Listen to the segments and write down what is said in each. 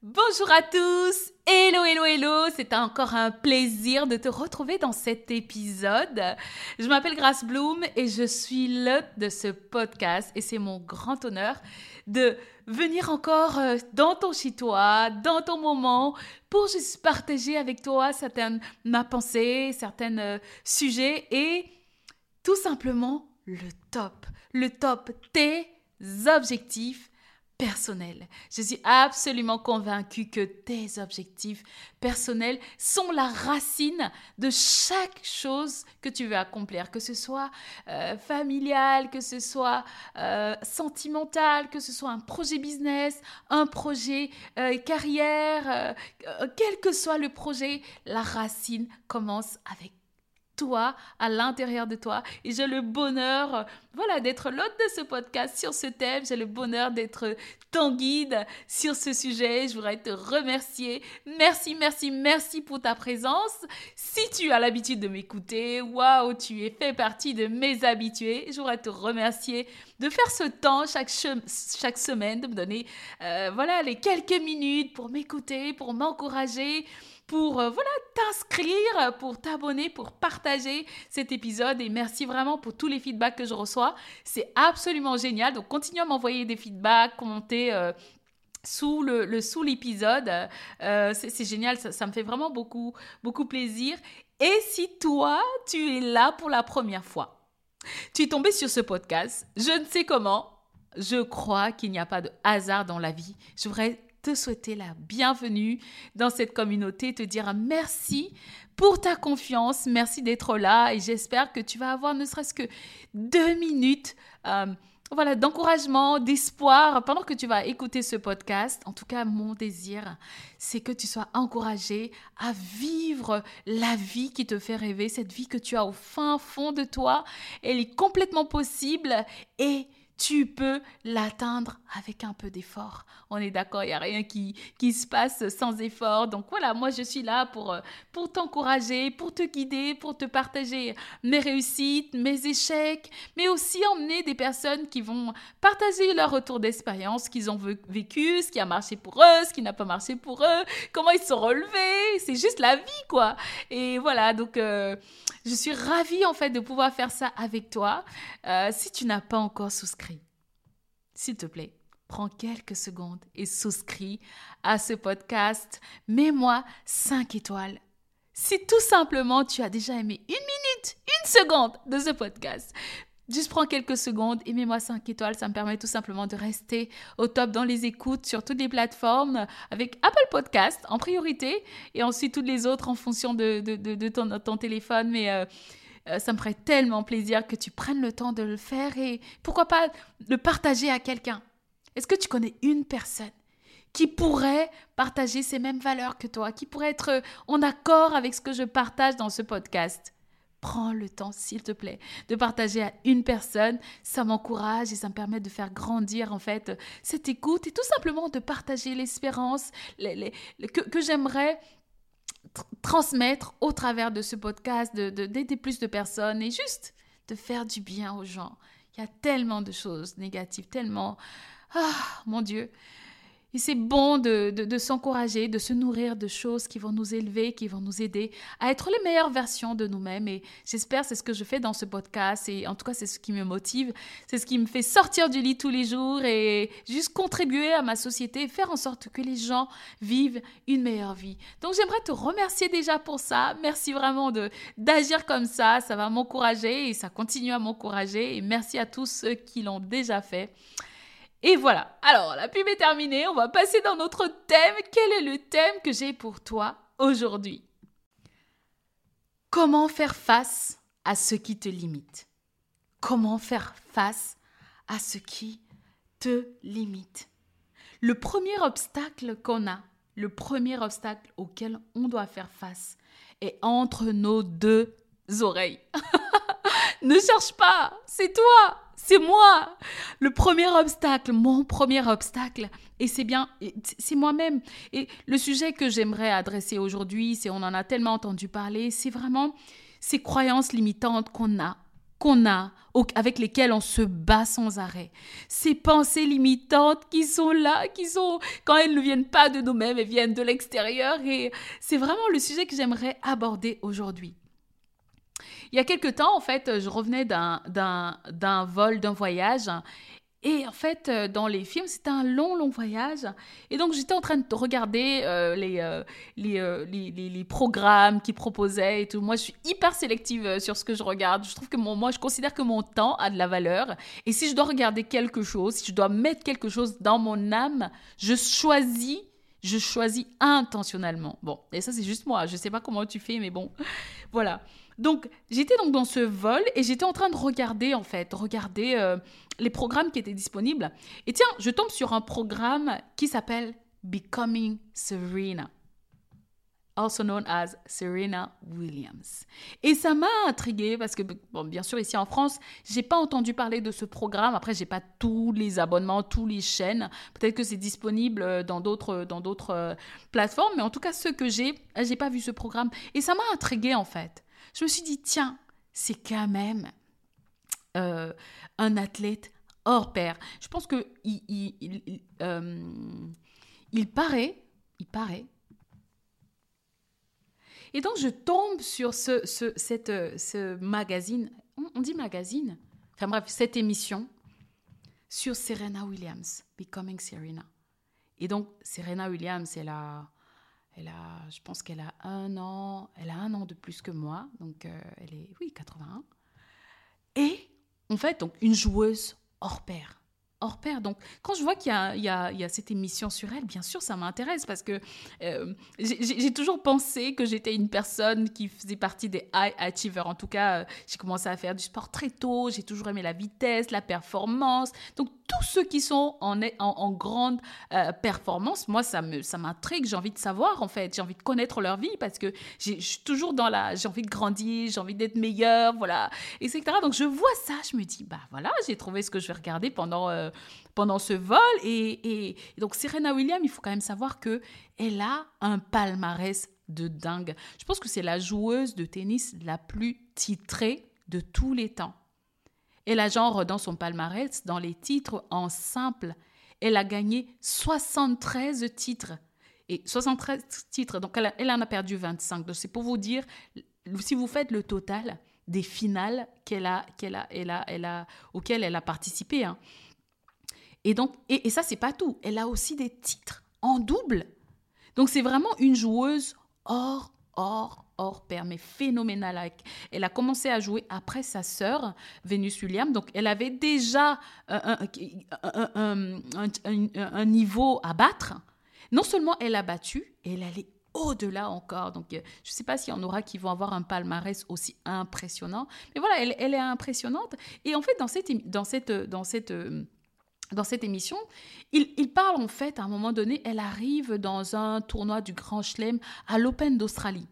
Bonjour à tous, hello hello hello, c'est encore un plaisir de te retrouver dans cet épisode. Je m'appelle Grace Bloom et je suis l'hôte de ce podcast et c'est mon grand honneur de venir encore euh, dans ton chez-toi, dans ton moment, pour juste partager avec toi certaines ma pensée, certains euh, sujets et tout simplement le top, le top, tes objectifs personnel. Je suis absolument convaincue que tes objectifs personnels sont la racine de chaque chose que tu veux accomplir, que ce soit euh, familial, que ce soit euh, sentimental, que ce soit un projet business, un projet euh, carrière, quel que soit le projet, la racine commence avec toi, à l'intérieur de toi. Et j'ai le bonheur, voilà, d'être l'hôte de ce podcast sur ce thème. J'ai le bonheur d'être ton guide sur ce sujet. Je voudrais te remercier. Merci, merci, merci pour ta présence. Si tu as l'habitude de m'écouter, waouh, tu es fait partie de mes habitués. Je voudrais te remercier de faire ce temps chaque, chaque semaine, de me donner, euh, voilà, les quelques minutes pour m'écouter, pour m'encourager pour euh, voilà t'inscrire, pour t'abonner, pour partager cet épisode et merci vraiment pour tous les feedbacks que je reçois. C'est absolument génial. Donc continue à m'envoyer des feedbacks, commenter euh, sous le, sous l'épisode. Euh, c'est, génial, ça, ça, me fait vraiment beaucoup beaucoup plaisir. Et si toi tu es là pour la première fois, tu es tombé sur ce podcast, je ne sais comment. Je crois qu'il n'y a pas de hasard dans la vie. Je voudrais te souhaiter la bienvenue dans cette communauté, te dire merci pour ta confiance, merci d'être là et j'espère que tu vas avoir ne serait-ce que deux minutes. Euh, voilà, d'encouragement, d'espoir pendant que tu vas écouter ce podcast. En tout cas, mon désir, c'est que tu sois encouragé à vivre la vie qui te fait rêver, cette vie que tu as au fin fond de toi. Elle est complètement possible et tu peux l'atteindre avec un peu d'effort. On est d'accord, il n'y a rien qui, qui se passe sans effort. Donc voilà, moi je suis là pour, euh, pour t'encourager, pour te guider, pour te partager mes réussites, mes échecs, mais aussi emmener des personnes qui vont partager leur retour d'expérience, ce qu'ils ont vécu, ce qui a marché pour eux, ce qui n'a pas marché pour eux, comment ils se sont relevés. C'est juste la vie, quoi. Et voilà, donc euh, je suis ravie en fait de pouvoir faire ça avec toi. Euh, si tu n'as pas encore souscrit, s'il te plaît, prends quelques secondes et souscris à ce podcast. Mets-moi 5 étoiles. Si tout simplement tu as déjà aimé une minute, une seconde de ce podcast, Juste prends quelques secondes et mets-moi 5 étoiles. Ça me permet tout simplement de rester au top dans les écoutes sur toutes les plateformes avec Apple Podcast en priorité et ensuite toutes les autres en fonction de, de, ton, téléphone. Mais euh, euh, ça me ferait tellement plaisir que tu prennes le temps de le faire et pourquoi pas le partager à quelqu'un. Est-ce que tu connais une personne qui pourrait partager ces mêmes valeurs que toi, qui pourrait être en accord avec ce que je partage dans ce podcast? Prends le temps, s'il te plaît, de partager à une personne. Ça m'encourage et ça me permet de faire grandir, en fait, cette écoute et tout simplement de partager l'espérance que j'aimerais transmettre au travers de ce podcast, d'aider de, plus de personnes et juste de faire du bien aux gens. Il y a tellement de choses négatives, tellement... Ah, mon Dieu. Et c'est bon de, de, s'encourager, de se nourrir de choses qui vont nous élever, qui vont nous aider à être les meilleures versions de nous-mêmes. Et j'espère c'est ce que je fais dans ce podcast. Et en tout cas, c'est ce qui me motive. C'est ce qui me fait sortir du lit tous les jours et juste contribuer à ma société, faire en sorte que les gens vivent une meilleure vie. Donc j'aimerais te remercier déjà pour ça. Merci vraiment d'agir comme ça. Ça va m'encourager et ça continue à m'encourager. Et merci à tous ceux qui l'ont déjà fait. Et voilà. Alors, la pub est terminée. On va passer dans notre thème. Quel est le thème que j'ai pour toi aujourd'hui? Comment faire face à ce qui te limite? Comment faire face à ce qui te limite? Le premier obstacle qu'on a, le premier obstacle auquel on doit faire face est entre nos deux oreilles. ne cherche pas, c'est toi c'est moi. Le premier obstacle, mon premier obstacle, et c'est bien, c'est moi-même. Et le sujet que j'aimerais adresser aujourd'hui, c'est on en a tellement entendu parler, c'est vraiment ces croyances limitantes qu'on a qu'on a, avec lesquelles on se bat sans arrêt. Ces pensées limitantes qui sont là, qui sont, quand elles ne viennent pas de nous-mêmes, elles viennent de l'extérieur. Et c'est vraiment le sujet que j'aimerais aborder aujourd'hui. Il y a quelque temps, en fait, je revenais d'un vol, d'un voyage, et en fait, euh, dans les films, c'était un long, long voyage. Et donc, j'étais en train de regarder euh, les, euh, les, les, les, programmes qu'ils proposaient et tout. Moi, je suis hyper sélective sur ce que je regarde. Je trouve que mon, moi, je considère que mon temps a de la valeur. Et si je dois regarder quelque chose, si je dois mettre quelque chose dans mon âme, je choisis je choisis intentionnellement. Bon, et ça c'est juste moi, je sais pas comment tu fais, mais bon, voilà. Donc, j'étais donc dans ce vol et j'étais en train de regarder, en fait, regarder euh, les programmes qui étaient disponibles. Et tiens, je tombe sur un programme qui s'appelle Becoming Serena also known as Serena Williams. Et ça m'a intriguée parce que, bon, bien sûr, ici en France, j'ai pas entendu parler de ce programme. Après, j'ai pas tous les abonnements, tous les chaînes. Peut-être que c'est disponible euh, dans d'autres, dans d'autres euh, plateformes, mais en tout cas, ceux que j'ai, j'ai pas vu ce programme. Et ça m'a intriguée en fait je me suis dit, tiens, c'est quand même euh, un athlète hors pair. Je pense que euh, il, paraît, il paraît. Et donc je tombe sur ce, magazine, on dit magazine, enfin bref, cette émission sur Serena Williams, Becoming Serena. Et donc Serena Williams, elle a elle a, je pense qu'elle a un an, elle a un an de plus que moi, donc euh, elle est, oui, 81. Et en fait, donc une joueuse hors pair hors pair. Donc, quand je vois qu'il y, a cette émission sur elle, bien sûr, ça m'intéresse parce que euh, j'ai toujours pensé que j'étais une personne qui faisait partie des high achievers. En tout cas, euh, j'ai commencé à faire du sport très tôt. J'ai toujours aimé la vitesse, la performance. Donc, tous ceux qui sont en, grande euh, performance, moi, ça ça m'intrigue. J'ai envie de savoir, en fait. J'ai envie de connaître leur vie parce que je suis toujours dans la... J'ai envie de grandir, j'ai envie d'être meilleure, voilà, etc. Donc, je vois ça, je me dis, bah voilà, j'ai trouvé ce que je vais regarder pendant euh, pendant ce vol. Et, donc, Serena Williams, il faut quand même savoir que elle a un palmarès de dingue. Je pense que c'est la joueuse de tennis la plus titrée de tous les temps. Elle a genre dans son palmarès, dans les titres en simple, elle a gagné 73 titres. Et 73 titres, donc elle, en a perdu 25. Donc c'est pour vous dire, si vous faites le total des finales qu'elle a, qu'elle a, elle a, elle a, auxquelles elle a participé, hein, et donc, et, ça, c'est pas tout. Elle a aussi des titres en double. Donc, c'est vraiment une joueuse hors, hors, hors pair, mais phénoménale. Elle a commencé à jouer après sa sœur, Venus Williams. Donc, elle avait déjà un, un, niveau à battre. Non seulement elle a battu, elle allait au-delà encore. Donc, euh, je ne sais pas s'il y en aura qui vont avoir un palmarès aussi impressionnant. Mais voilà, elle, elle est impressionnante. Et en fait, dans cette, dans cette, dans cette euh, dans cette émission, il, parle en fait, à un moment donné, elle arrive dans un tournoi du Grand Chelem à l'Open d'Australie.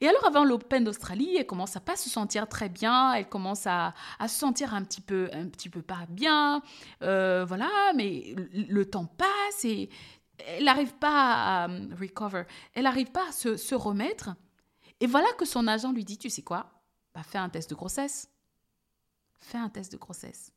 Et alors avant l'Open d'Australie, elle commence à pas se sentir très bien, elle commence à, se sentir un petit peu, un petit peu pas bien, euh, voilà, mais le, temps passe et elle n'arrive pas à recover, elle n'arrive pas à se, remettre. Et voilà que son agent lui dit, tu sais quoi, bah, fais un test de grossesse. Fais un test de grossesse.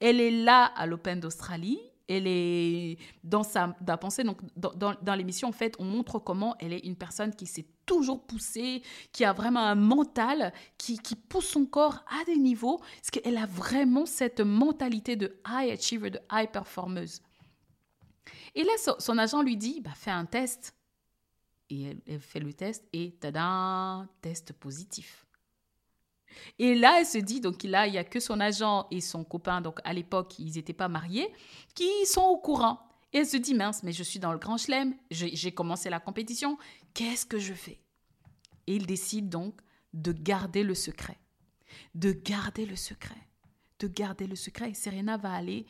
Elle est là à l'Open d'Australie. Elle est dans sa pensée. Donc, dans, l'émission, en fait, on montre comment elle est une personne qui s'est toujours poussée, qui a vraiment un mental, qui, pousse son corps à des niveaux, parce qu'elle a vraiment cette mentalité de high achiever, de high performeuse. Et là, son, agent lui dit, bah, fais un test. Et elle, elle fait le test et tada, test positif. Et là, elle se dit, donc là, il n'y a que son agent et son copain, donc à l'époque, ils n'étaient pas mariés, qui sont au courant. Et elle se dit, mince, mais je suis dans le Grand Chelem, j'ai commencé la compétition, qu'est-ce que je fais? Et il décide donc de garder le secret. De garder le secret. De garder le secret. Et Serena va aller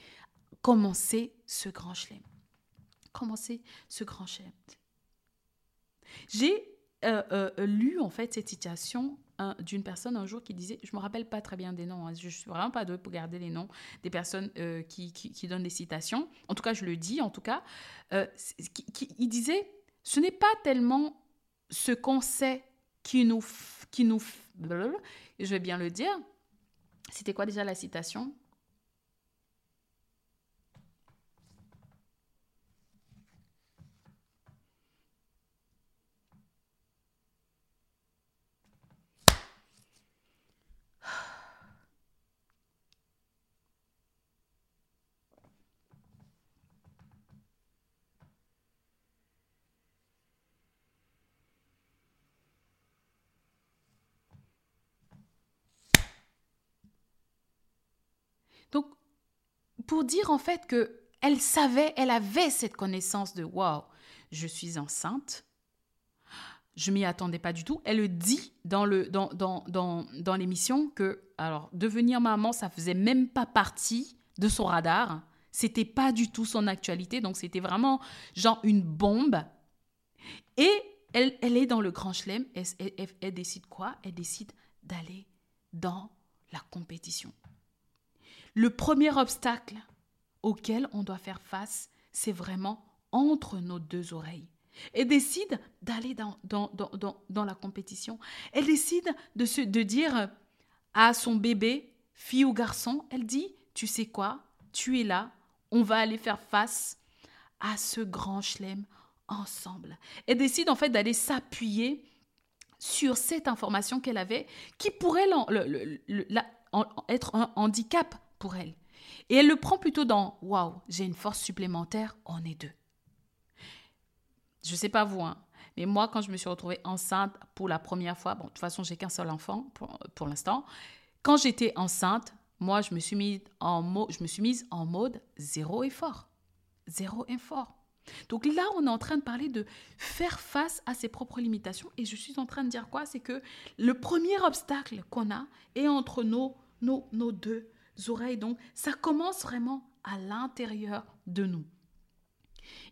commencer ce Grand Chelem. Commencer ce Grand Chelem. J'ai euh, euh, lu en fait cette d'une personne un jour qui disait, je me rappelle pas très bien des noms, hein, je suis vraiment pas douée pour garder les noms des personnes euh, qui, qui, donnent des citations. En tout cas, je le dis, en tout cas, qui, il disait, ce n'est pas tellement ce qu'on sait qui nous... Qui nous je vais bien le dire. C'était quoi déjà la citation Donc, pour dire en fait que elle savait, elle avait cette connaissance de waouh, je suis enceinte. Je m'y attendais pas du tout. Elle le dit dans le dans, dans, dans, dans l'émission que alors devenir maman, ça faisait même pas partie de son radar. C'était pas du tout son actualité, donc c'était vraiment genre une bombe. Et elle, elle est dans le grand chelem. elle décide quoi? Elle décide d'aller dans la compétition. Le premier obstacle auquel on doit faire face, c'est vraiment entre nos deux oreilles. Elle décide d'aller dans, dans, dans, dans, la compétition. Elle décide de, se, de dire à son bébé, fille ou garçon, elle dit, tu sais quoi, tu es là, on va aller faire face à ce grand chelem ensemble. Elle décide en fait d'aller s'appuyer sur cette information qu'elle avait qui pourrait être un handicap pour elle. Et elle le prend plutôt dans Waouh, j'ai une force supplémentaire, on est deux. Je ne sais pas vous, hein, mais moi, quand je me suis retrouvée enceinte pour la première fois, bon, de toute façon, j'ai qu'un seul enfant pour, l'instant. Quand j'étais enceinte, moi, je me, suis mise en je me suis mise en mode zéro effort. Zéro effort. Donc là, on est en train de parler de faire face à ses propres limitations. Et je suis en train de dire quoi? C'est que le premier obstacle qu'on a est entre nos, nos, nos deux oreilles. Donc, ça commence vraiment à l'intérieur de nous.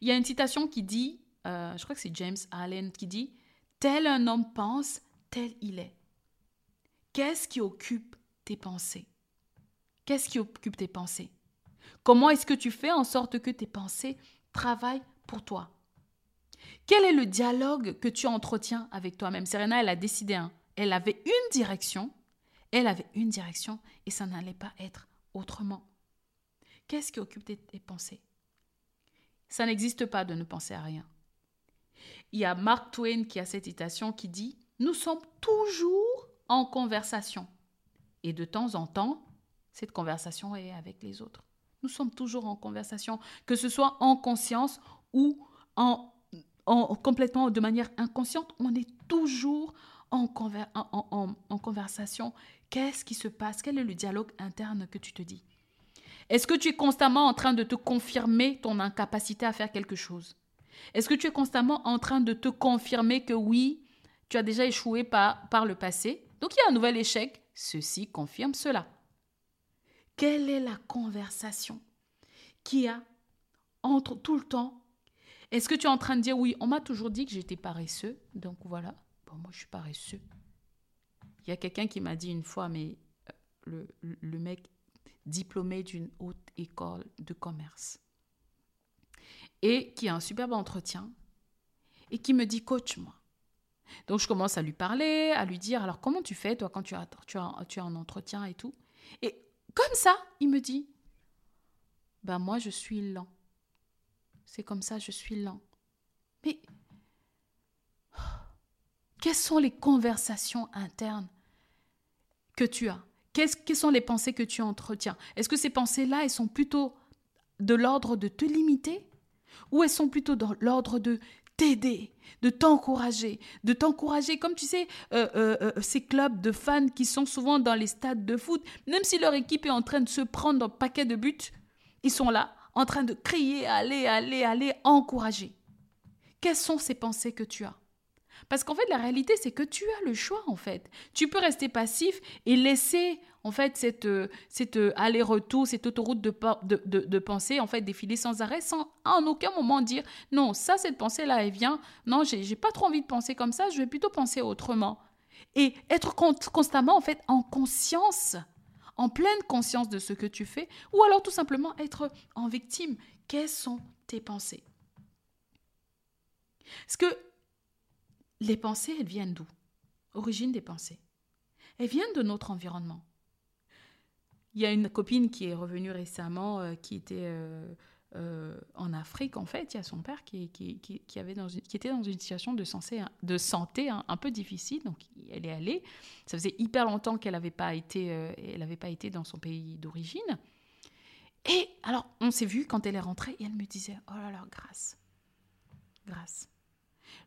Il y a une citation qui dit, euh, je crois que c'est James Allen qui dit, Tel un homme pense, tel il est. Qu'est-ce qui occupe tes pensées? Qu'est-ce qui occupe tes pensées? Comment est-ce que tu fais en sorte que tes pensées travaillent pour toi? Quel est le dialogue que tu entretiens avec toi-même Serena, elle a décidé, hein. elle avait une direction, elle avait une direction et ça n'allait pas être autrement. Qu'est-ce qui occupe tes, pensées? Ça n'existe pas de ne penser à rien. Il y a Mark Twain qui a cette citation qui dit Nous sommes toujours en conversation. Et de temps en temps, cette conversation est avec les autres. Nous sommes toujours en conversation, que ce soit en conscience ou en, en complètement de manière inconsciente, on est toujours en, conversation, qu'est-ce qui se passe? Quel est le dialogue interne que tu te dis? Est-ce que tu es constamment en train de te confirmer ton incapacité à faire quelque chose? Est-ce que tu es constamment en train de te confirmer que oui, tu as déjà échoué par, le passé? Donc il y a un nouvel échec. Ceci confirme cela. Quelle est la conversation qui a entre tout le temps? Est-ce que tu es en train de dire oui, on m'a toujours dit que j'étais paresseux, donc voilà. Moi, je suis paresseux. Il y a quelqu'un qui m'a dit une fois, mais euh, le, mec diplômé d'une haute école de commerce et qui a un superbe entretien et qui me dit coach moi. Donc je commence à lui parler, à lui dire alors comment tu fais toi quand tu as, tu as, tu as un entretien et tout? Et comme ça, il me dit ben moi je suis lent. C'est comme ça, je suis lent. Mais quelles sont les conversations internes? Que tu as. Quelles sont les pensées que tu entretiens? Est-ce que ces pensées-là, elles sont plutôt de l'ordre de te limiter? Ou elles sont plutôt dans l'ordre de t'aider, de t'encourager, de t'encourager, comme tu sais, euh, euh, euh, ces clubs de fans qui sont souvent dans les stades de foot, même si leur équipe est en train de se prendre un paquet de buts, ils sont là, en train de crier, allez, allez, allez, encourager. Quelles sont ces pensées que tu as? Parce qu'en fait, la réalité, c'est que tu as le choix, en fait. Tu peux rester passif et laisser, en fait, cette, cette aller-retour, cette autoroute de, pensée, en fait, défiler sans arrêt, sans en aucun moment dire, non, ça, cette pensée-là, elle vient, non, j'ai pas trop envie de penser comme ça, je vais plutôt penser autrement. Et être constamment, en fait, en conscience, en pleine conscience de ce que tu fais, ou alors tout simplement être en victime. Quelles sont tes pensées? Que les pensées, elles viennent d'où? Origine des pensées. Elles viennent de notre environnement. Il y a une copine qui est revenue récemment, euh, qui était euh, euh, en Afrique, en fait. Il y a son père qui, était dans une situation de, santé, de santé un, peu difficile. Donc, elle est allée. Ça faisait hyper longtemps qu'elle n'avait pas, été, pas été dans son pays d'origine. Et alors, on s'est vu quand elle est rentrée et elle me disait Oh là là, grâce. Grâce.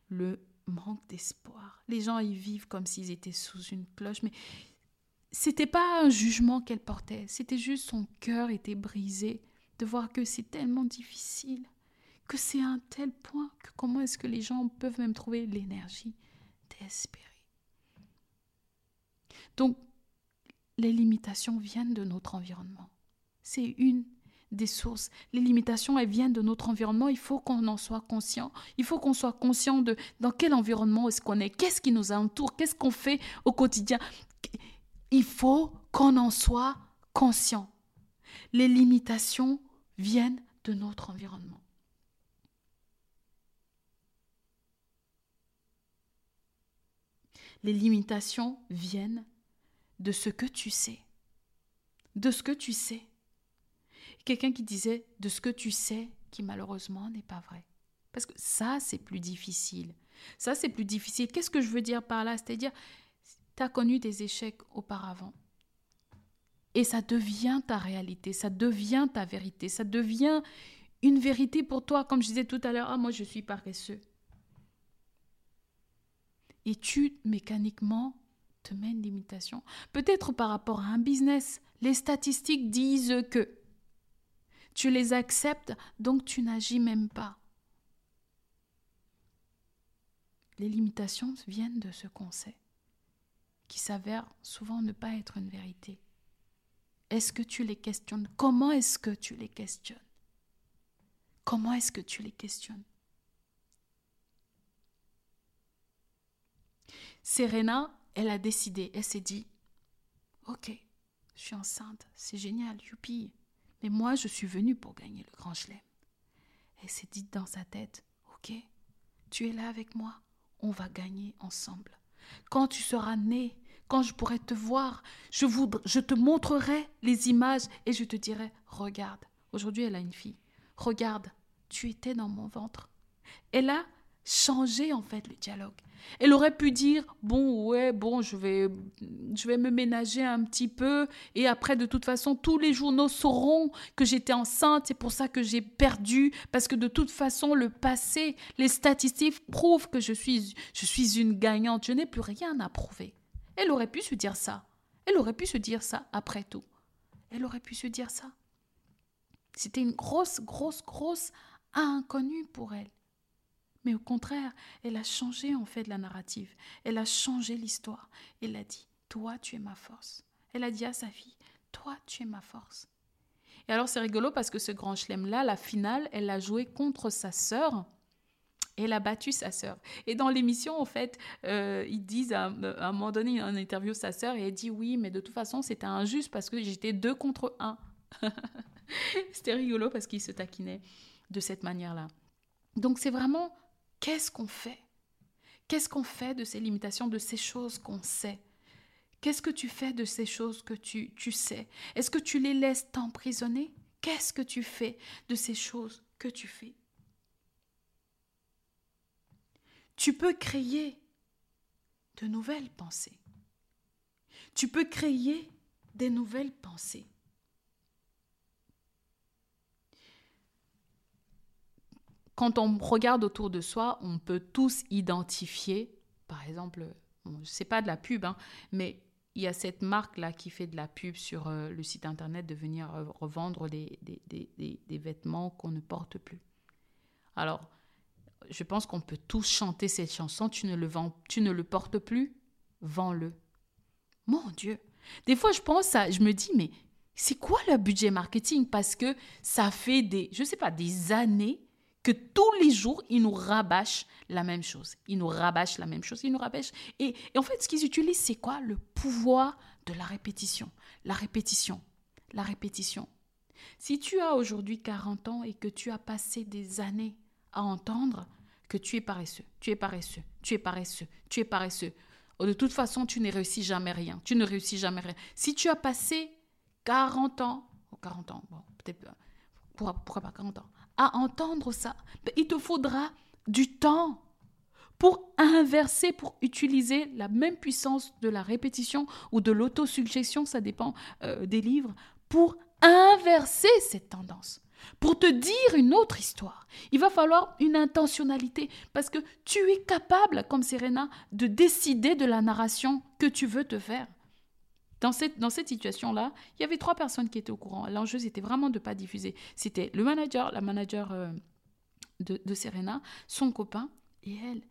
Le manque d'espoir. Les gens y vivent comme s'ils étaient sous une cloche, mais c'était pas un jugement qu'elle portait, c'était juste son cœur était brisé de voir que c'est tellement difficile, que c'est un tel point que comment est-ce que les gens peuvent même trouver l'énergie d'espérer. Donc, les limitations viennent de notre environnement. C'est une des sources. Les limitations, elles viennent de notre environnement. Il faut qu'on en soit conscient. Il faut qu'on soit conscient de dans quel environnement est-ce qu'on est, qu'est-ce qui nous entoure, qu'est-ce qu'on fait au quotidien? Il faut qu'on en soit conscient. Les limitations viennent de notre environnement. Les limitations viennent de ce que tu sais. De ce que tu sais. Quelqu'un qui disait de ce que tu sais qui malheureusement n'est pas vrai. Parce que ça, c'est plus difficile. Ça, c'est plus difficile. Qu'est-ce que je veux dire par là? C'est-à-dire, tu as connu des échecs auparavant. Et ça devient ta réalité, ça devient ta vérité, ça devient une vérité pour toi. Comme je disais tout à l'heure, ah, moi, je suis paresseux. Et tu, mécaniquement, te mets une limitation. Peut-être par rapport à un business. Les statistiques disent que tu les acceptes, donc tu n'agis même pas. Les limitations viennent de ce qu'on sait, qui s'avère souvent ne pas être une vérité. Est-ce que tu les questionnes? Comment est-ce que tu les questionnes? Comment est-ce que tu les questionnes? Serena, elle a décidé, elle s'est dit, ok, je suis enceinte, c'est génial, youpi, mais moi, je suis venue pour gagner le grand chelem. Elle s'est dit dans sa tête, ok, tu es là avec moi, on va gagner ensemble. Quand tu seras né, quand je pourrai te voir, je, je te montrerai les images et je te dirai, regarde, aujourd'hui elle a une fille, regarde, tu étais dans mon ventre. Elle a changé en fait le dialogue. Elle aurait pu dire bon ouais bon je vais je vais me ménager un petit peu et après de toute façon tous les journaux sauront que j'étais enceinte c'est pour ça que j'ai perdu parce que de toute façon le passé les statistiques prouvent que je suis je suis une gagnante je n'ai plus rien à prouver. Elle aurait pu se dire ça. Elle aurait pu se dire ça après tout. Elle aurait pu se dire ça. C'était une grosse grosse grosse inconnue pour elle. Mais au contraire, elle a changé en fait la narrative. Elle a changé l'histoire. Elle a dit, toi tu es ma force. Elle a dit à sa fille, toi tu es ma force. Et alors c'est rigolo parce que ce grand chelem-là, la finale, elle a joué contre sa sœur. Elle a battu sa sœur. Et dans l'émission, en fait, euh, ils disent à, un moment donné, en interview sa sœur, et elle dit oui, mais de toute façon, c'était injuste parce que j'étais deux contre un. c'était rigolo parce qu'ils se taquinaient de cette manière-là. Donc c'est vraiment Qu'est-ce qu'on fait? Qu'est-ce qu'on fait de ces limitations, de ces choses qu'on sait? Qu'est-ce que tu fais de ces choses que tu, tu sais? Est-ce que tu les laisses t'emprisonner? Qu'est-ce que tu fais de ces choses que tu fais? Tu peux créer de nouvelles pensées. Tu peux créer des nouvelles pensées. Quand on regarde autour de soi, on peut tous identifier, par exemple, bon, sais pas de la pub, hein, mais il y a cette marque-là qui fait de la pub sur euh, le site internet de venir euh, revendre des, des, vêtements qu'on ne porte plus. Alors, je pense qu'on peut tous chanter cette chanson. Tu ne le vends, tu ne le portes plus, vends-le. Mon Dieu. Des fois, je pense à, je me dis, mais c'est quoi le budget marketing? Parce que ça fait des, je sais pas, des années que tous les jours, ils nous rabâchent la même chose. Ils nous rabâchent la même chose, ils nous rabâchent. Et, en fait, ce qu'ils utilisent, c'est quoi? Le pouvoir de la répétition. La répétition. La répétition. Si tu as aujourd'hui 40 ans et que tu as passé des années à entendre que tu es paresseux, tu es paresseux, tu es paresseux, tu es paresseux, oh, de toute façon, tu ne réussis jamais rien. Tu ne réussis jamais rien. Si tu as passé 40 ans, 40 ans, bon, peut-être, pourquoi, pourquoi pas 40 ans, à entendre ça, ben, il te faudra du temps pour inverser, pour utiliser la même puissance de la répétition ou de l'autosuggestion, ça dépend euh, des livres, pour inverser cette tendance, pour te dire une autre histoire. Il va falloir une intentionnalité parce que tu es capable, comme Serena, de décider de la narration que tu veux te faire. Dans cette, dans cette situation-là, il y avait trois personnes qui étaient au courant. L'enjeu, c'était vraiment de ne pas diffuser. C'était le manager, la manager euh, de, de Serena, son copain et elle.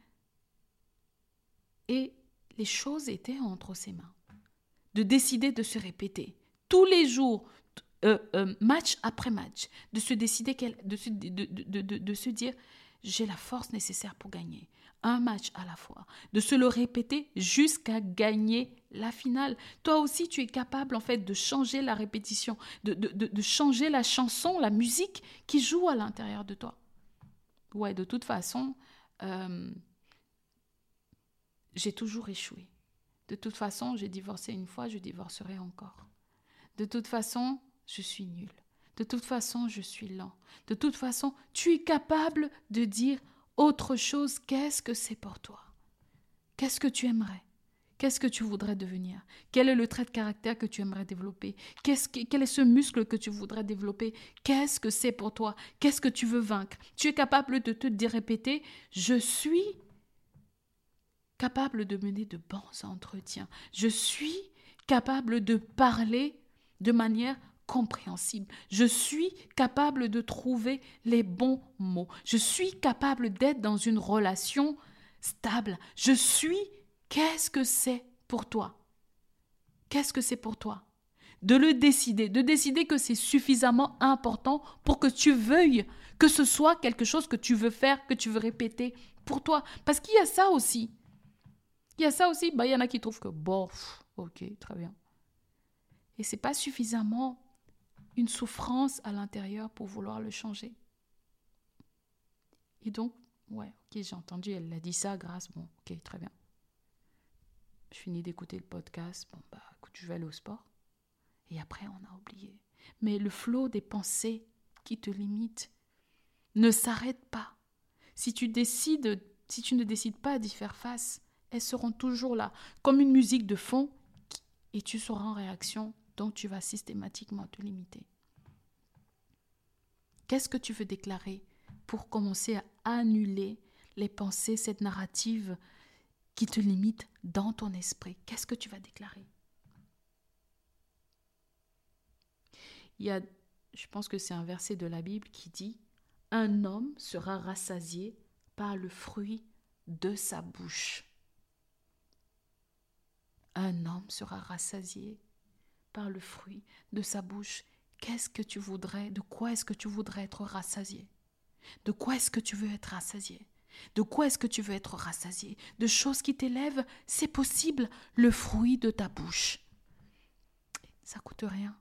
Et les choses étaient entre ses mains. De décider de se répéter tous les jours, euh, euh, match après match, de se décider, de se, de, de se dire, j'ai la force nécessaire pour gagner. Un match à la fois. De se le répéter jusqu'à gagner la finale. Toi aussi, tu es capable en fait de changer la répétition, de, de changer la chanson, la musique qui joue à l'intérieur de toi. Ouais, de toute façon, euh, j'ai toujours échoué. De toute façon, j'ai divorcé une fois, je divorcerai encore. De toute façon, je suis nulle. De toute façon, je suis lent. De toute façon, tu es capable de dire autre chose. Qu'est-ce que c'est pour toi? Qu'est-ce que tu aimerais? Qu'est-ce que tu voudrais devenir? Quel est le trait de caractère que tu aimerais développer? Quel est ce muscle que tu voudrais développer? Qu'est-ce que c'est pour toi? Qu'est-ce que tu veux vaincre? Tu es capable de te répéter Je suis capable de mener de bons entretiens. Je suis capable de parler de manière compréhensible. Je suis capable de trouver les bons mots. Je suis capable d'être dans une relation stable. Je suis... Qu'est-ce que c'est pour toi? Qu'est-ce que c'est pour toi? De le décider, de décider que c'est suffisamment important pour que tu veuilles que ce soit quelque chose que tu veux faire, que tu veux répéter pour toi. Parce qu'il y a ça aussi. Il y a ça aussi, bah, il y en a qui trouvent que, bof, ok, très bien. Et c'est pas suffisamment une souffrance à l'intérieur pour vouloir le changer. Et donc, ouais, ok, j'ai entendu, elle a dit ça, grâce, bon, ok, très bien. Je finis d'écouter le podcast, bon, bah, écoute, je vais aller au sport. Et après, on a oublié. Mais le flot des pensées qui te limitent ne s'arrête pas. Si tu décides, si tu ne décides pas d'y faire face, elles seront toujours là, comme une musique de fond, et tu seras en réaction, donc tu vas systématiquement te limiter. Qu'est-ce que tu veux déclarer pour commencer à annuler les pensées, cette narrative qui te limite dans ton esprit? Qu'est-ce que tu vas déclarer? Il y a, je pense que c'est un verset de la Bible qui dit Un homme sera rassasié par le fruit de sa bouche. Un homme sera rassasié par le fruit de sa bouche. Qu'est-ce que tu voudrais De quoi est-ce que tu voudrais être rassasié? De quoi est-ce que tu veux être rassasié? De quoi est-ce que tu veux être rassasié? De choses qui t'élèvent, c'est possible, le fruit de ta bouche. Ça coûte rien,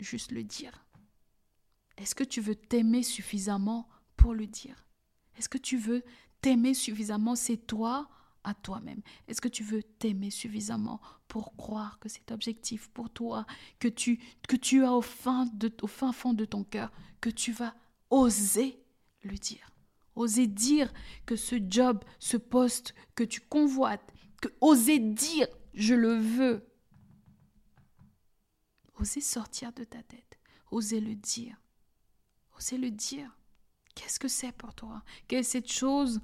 juste le dire. Est-ce que tu veux t'aimer suffisamment pour le dire? Est-ce que tu veux t'aimer suffisamment? C'est toi à toi-même Est-ce que tu veux t'aimer suffisamment pour croire que c'est objectif pour toi, que tu, que tu as au fin, de, au fin fond de ton cœur, que tu vas oser lui dire? Oser dire que ce job, ce poste que tu convoites, que oser dire je le veux. Oser sortir de ta tête, oser le dire. Oser le dire. Qu'est-ce que c'est pour toi? Quelle est cette chose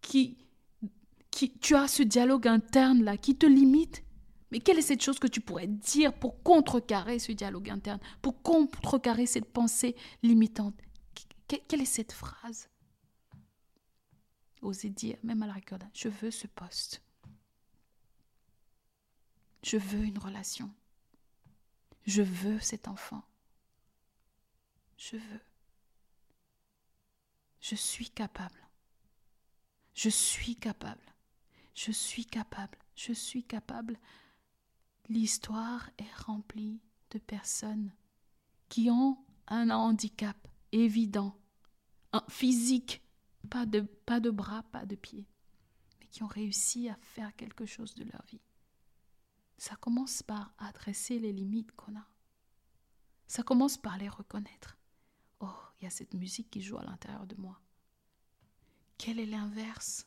qui, tu as ce dialogue interne là qui te limite. Mais quelle est cette chose que tu pourrais dire pour contrecarrer ce dialogue interne, pour contrecarrer cette pensée limitante? Quelle est cette phrase? Oser dire, même à la record, je veux ce poste. Je veux une relation. Je veux cet enfant. Je veux. Je suis capable. Je suis capable. Je suis capable, je suis capable. L'histoire est remplie de personnes qui ont un handicap évident, un physique, pas de, pas de bras, pas de pieds, mais qui ont réussi à faire quelque chose de leur vie. Ça commence par adresser les limites qu'on a. Ça commence par les reconnaître. Oh, il y a cette musique qui joue à l'intérieur de moi. Quel est l'inverse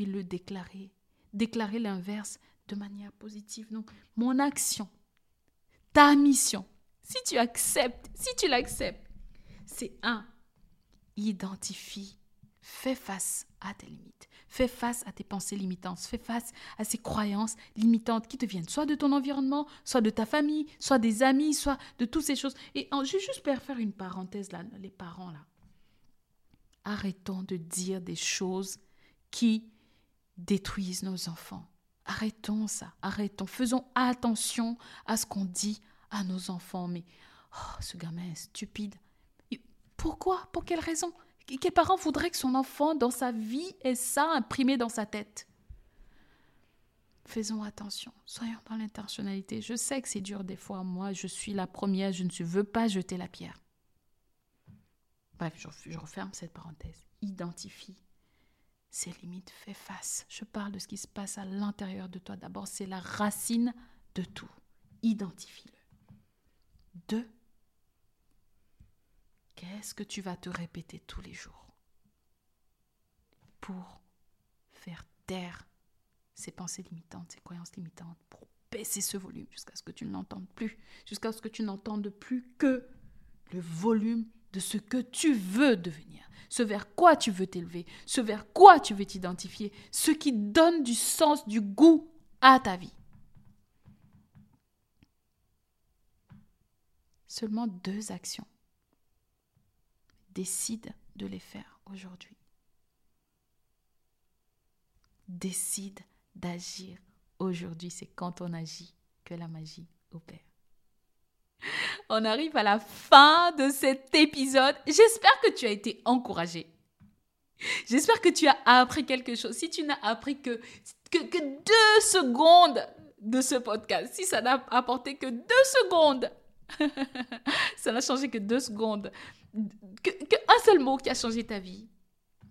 Et le déclarer. Déclarer l'inverse de manière positive. Donc, mon action, ta mission, si tu acceptes, si tu l'acceptes, c'est un, identifie, fais face à tes limites, fais face à tes pensées limitantes, fais face à ces croyances limitantes qui te viennent soit de ton environnement, soit de ta famille, soit des amis, soit de toutes ces choses. Et je vais juste faire une parenthèse là, les parents là. Arrêtons de dire des choses qui détruisent nos enfants. Arrêtons ça, arrêtons. Faisons attention à ce qu'on dit à nos enfants. Mais oh, ce gamin est stupide. Pourquoi? Pour quelle raison? Quel parent voudrait que son enfant, dans sa vie, ait ça imprimé dans sa tête? Faisons attention, soyons dans l'intentionnalité. Je sais que c'est dur des fois. Moi, je suis la première, je ne veux pas jeter la pierre. Bref, je, referme cette parenthèse. Identifie ses limites, fais face. Je parle de ce qui se passe à l'intérieur de toi. D'abord, c'est la racine de tout. Identifie-le. Deux, qu'est-ce que tu vas te répéter tous les jours pour faire taire ces pensées limitantes, ces croyances limitantes, pour baisser ce volume jusqu'à ce que tu n'entendes plus, jusqu'à ce que tu n'entendes plus que le volume de ce que tu veux devenir, ce vers quoi tu veux t'élever, ce vers quoi tu veux t'identifier, ce qui donne du sens, du goût à ta vie. Seulement deux actions. Décide de les faire aujourd'hui. Décide d'agir aujourd'hui. C'est quand on agit que la magie opère. On arrive à la fin de cet épisode. J'espère que tu as été encouragé. J'espère que tu as appris quelque chose. Si tu n'as appris que, que, deux secondes de ce podcast, si ça n'a apporté que deux secondes, ça n'a changé que deux secondes, que, que, un seul mot qui a changé ta vie,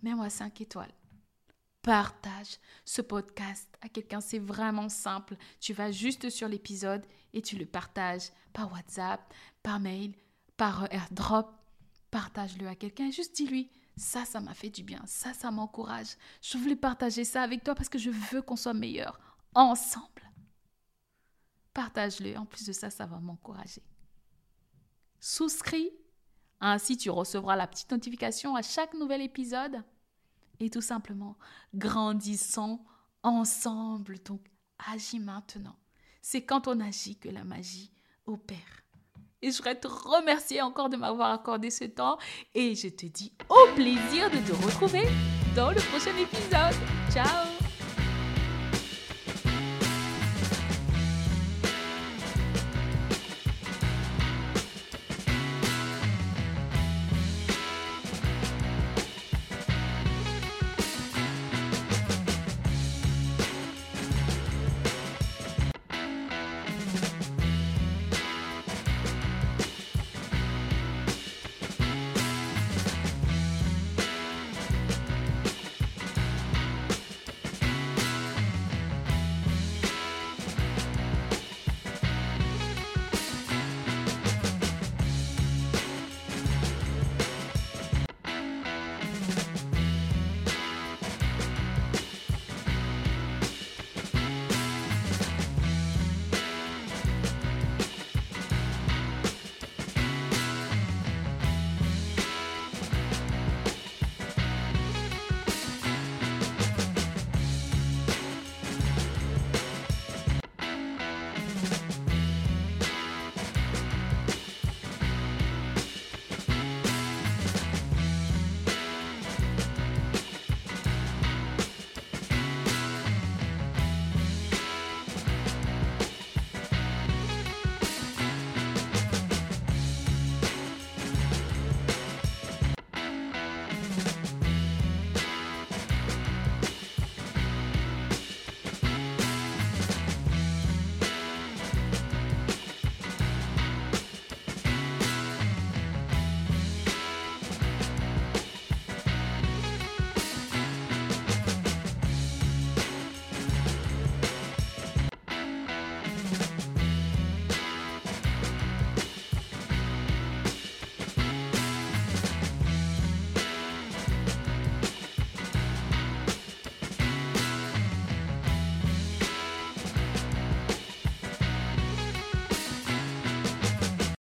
mets-moi cinq étoiles partage ce podcast à quelqu'un. C'est vraiment simple. Tu vas juste sur l'épisode et tu le partages par WhatsApp, par mail, par airdrop. Partage-le à quelqu'un. Juste dis-lui, ça, ça m'a fait du bien. Ça, ça m'encourage. Je voulais partager ça avec toi parce que je veux qu'on soit meilleurs ensemble. Partage-le. En plus de ça, ça va m'encourager. Souscris. Ainsi, tu recevras la petite notification à chaque nouvel épisode et tout simplement grandissons ensemble. Donc, agis maintenant. C'est quand on agit que la magie opère. Et je voudrais te remercier encore de m'avoir accordé ce temps et je te dis au plaisir de te retrouver dans le prochain épisode. Ciao